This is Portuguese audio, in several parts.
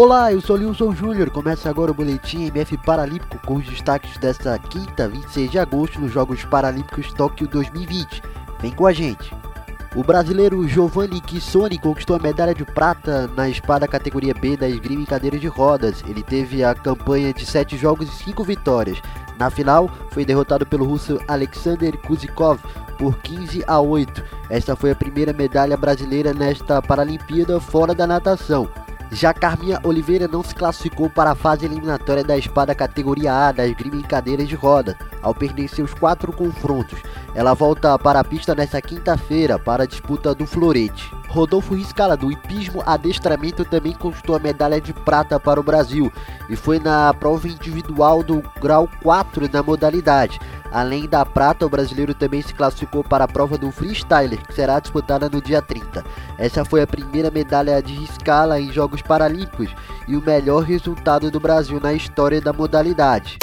Olá, eu sou Lilson Júnior. Começa agora o boletim MF Paralímpico com os destaques desta quinta, 26 de agosto, nos Jogos Paralímpicos Tóquio 2020. Vem com a gente. O brasileiro Giovanni Kissoni conquistou a medalha de prata na espada categoria B da esgrima em cadeira de rodas. Ele teve a campanha de 7 jogos e 5 vitórias. Na final, foi derrotado pelo russo Alexander Kuzikov por 15 a 8. Esta foi a primeira medalha brasileira nesta Paralimpíada fora da natação. Já Carminha Oliveira não se classificou para a fase eliminatória da espada categoria A da esgrima em cadeiras de roda, ao perder seus quatro confrontos. Ela volta para a pista nesta quinta-feira para a disputa do florete. Rodolfo Riscala, do hipismo adestramento, também conquistou a medalha de prata para o Brasil e foi na prova individual do grau 4 da modalidade. Além da prata, o brasileiro também se classificou para a prova do freestyler, que será disputada no dia 30. Essa foi a primeira medalha de escala em Jogos Paralímpicos e o melhor resultado do Brasil na história da modalidade.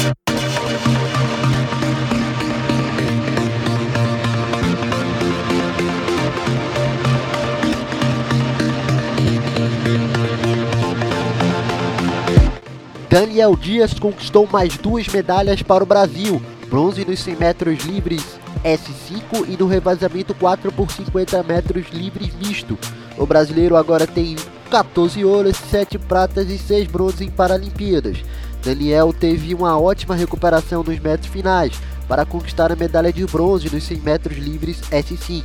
Daniel Dias conquistou mais duas medalhas para o Brasil, bronze nos 100 metros livres S5 e no revezamento 4 por 50 metros livres misto. O brasileiro agora tem 14 ouros, 7 pratas e 6 bronzes em Paralimpíadas. Daniel teve uma ótima recuperação nos metros finais para conquistar a medalha de bronze nos 100 metros livres S5.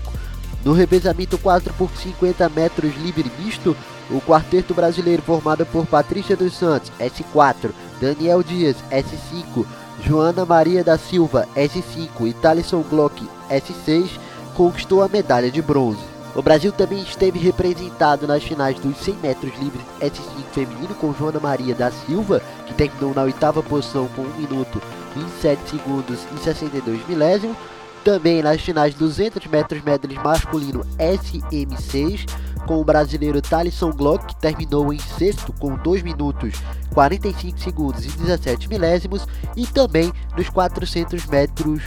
No revezamento 4 por 50 metros livre misto, o quarteto brasileiro formado por Patrícia dos Santos, S4, Daniel Dias, S5, Joana Maria da Silva, S5 e Thalisson Glock, S6, conquistou a medalha de bronze. O Brasil também esteve representado nas finais dos 100 metros livres S5 feminino com Joana Maria da Silva, que terminou na oitava posição com 1 minuto 27 segundos e 62 milésimos. Também nas finais 200 metros medley masculino SM6, com o brasileiro Thalisson Glock, que terminou em sexto com 2 minutos 45 segundos e 17 milésimos, e também nos 400 metros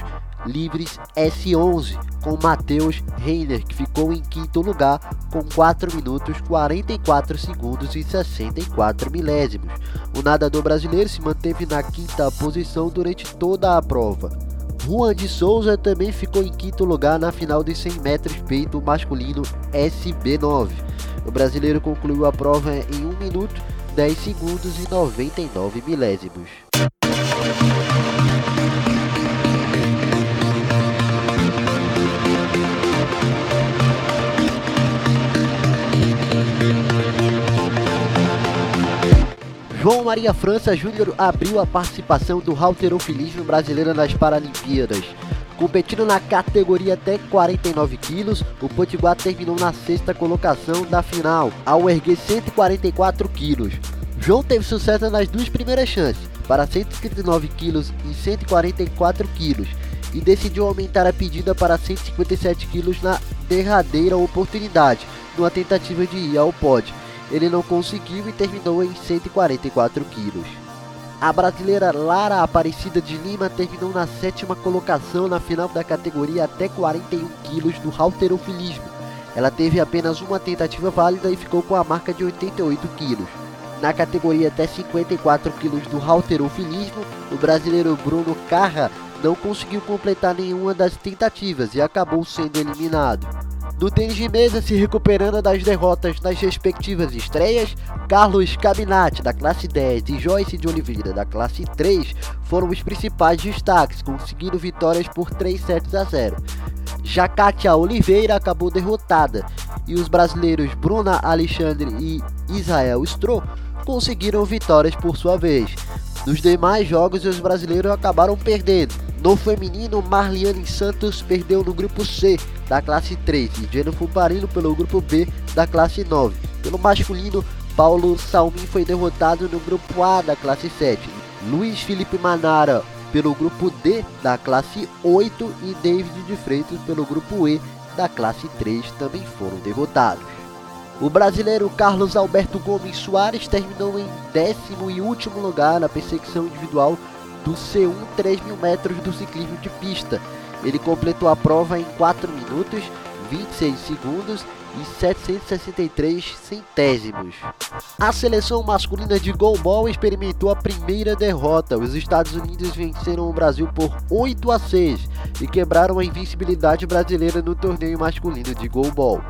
livres S11, com Matheus Reiner, que ficou em quinto lugar com 4 minutos 44 segundos e 64 milésimos. O nadador brasileiro se manteve na quinta posição durante toda a prova. Juan de Souza também ficou em quinto lugar na final dos 100 metros peito masculino SB9. O brasileiro concluiu a prova em 1 minuto, 10 segundos e 99 milésimos. João Maria França Júnior abriu a participação do halterofilismo brasileiro nas Paralimpíadas. Competindo na categoria até 49 quilos, o Potiguar terminou na sexta colocação da final, ao erguer 144 quilos. João teve sucesso nas duas primeiras chances, para 139 quilos e 144 quilos, e decidiu aumentar a pedida para 157 quilos na derradeira oportunidade, numa tentativa de ir ao pódio ele não conseguiu e terminou em 144 quilos. A brasileira Lara Aparecida de Lima terminou na sétima colocação na final da categoria até 41 quilos do halterofilismo. Ela teve apenas uma tentativa válida e ficou com a marca de 88 quilos. Na categoria até 54 quilos do halterofilismo, o brasileiro Bruno Carra não conseguiu completar nenhuma das tentativas e acabou sendo eliminado. No tênis de mesa, se recuperando das derrotas nas respectivas estreias, Carlos Cabinati, da classe 10, e Joyce de Oliveira, da classe 3, foram os principais destaques, conseguindo vitórias por 3 sets a 0. Já Oliveira acabou derrotada, e os brasileiros Bruna Alexandre e Israel Stroh conseguiram vitórias por sua vez. Nos demais jogos, os brasileiros acabaram perdendo. No feminino, Marliane Santos perdeu no grupo C da classe 3 e Jennifer Fuparino pelo grupo B da classe 9. Pelo masculino, Paulo Salmin foi derrotado no grupo A da classe 7. Luiz Felipe Manara pelo grupo D da classe 8 e David de Freitas pelo grupo E da classe 3 também foram derrotados. O brasileiro Carlos Alberto Gomes Soares terminou em décimo e último lugar na perseguição individual do C1 3 mil metros do ciclismo de pista. Ele completou a prova em 4 minutos, 26 segundos e 763 centésimos. A seleção masculina de goalball experimentou a primeira derrota. Os Estados Unidos venceram o Brasil por 8 a 6 e quebraram a invencibilidade brasileira no torneio masculino de goalball.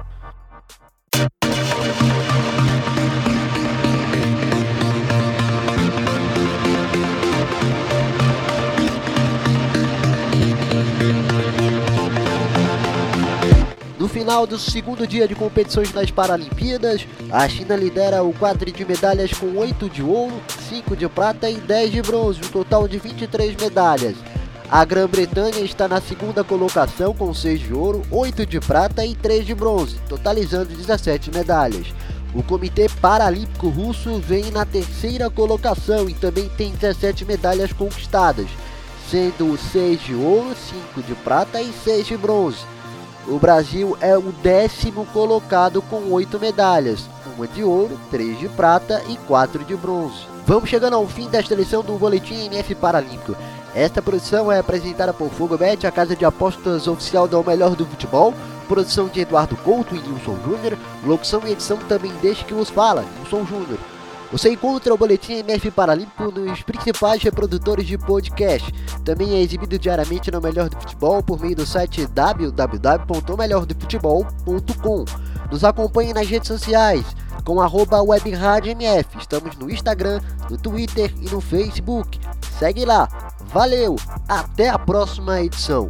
Final do segundo dia de competições nas Paralimpíadas, a China lidera o quadro de medalhas com 8 de ouro, 5 de prata e 10 de bronze, um total de 23 medalhas. A Grã-Bretanha está na segunda colocação com 6 de ouro, 8 de prata e 3 de bronze, totalizando 17 medalhas. O Comitê Paralímpico Russo vem na terceira colocação e também tem 17 medalhas conquistadas, sendo 6 de ouro, 5 de prata e 6 de bronze. O Brasil é o décimo colocado com oito medalhas, uma de ouro, três de prata e quatro de bronze. Vamos chegando ao fim desta edição do Boletim NF Paralímpico. Esta produção é apresentada por Fogobet, a casa de apostas oficial do melhor do futebol. Produção de Eduardo Couto e Nilson Júnior. Locução e edição também deixe que vos fala, Nilson Júnior. Você encontra o Boletim MF Paralímpico nos principais reprodutores de podcast. Também é exibido diariamente no Melhor do Futebol por meio do site www.melhordofutebol.com. Nos acompanhe nas redes sociais com arroba webradiomf. Estamos no Instagram, no Twitter e no Facebook. Segue lá. Valeu! Até a próxima edição.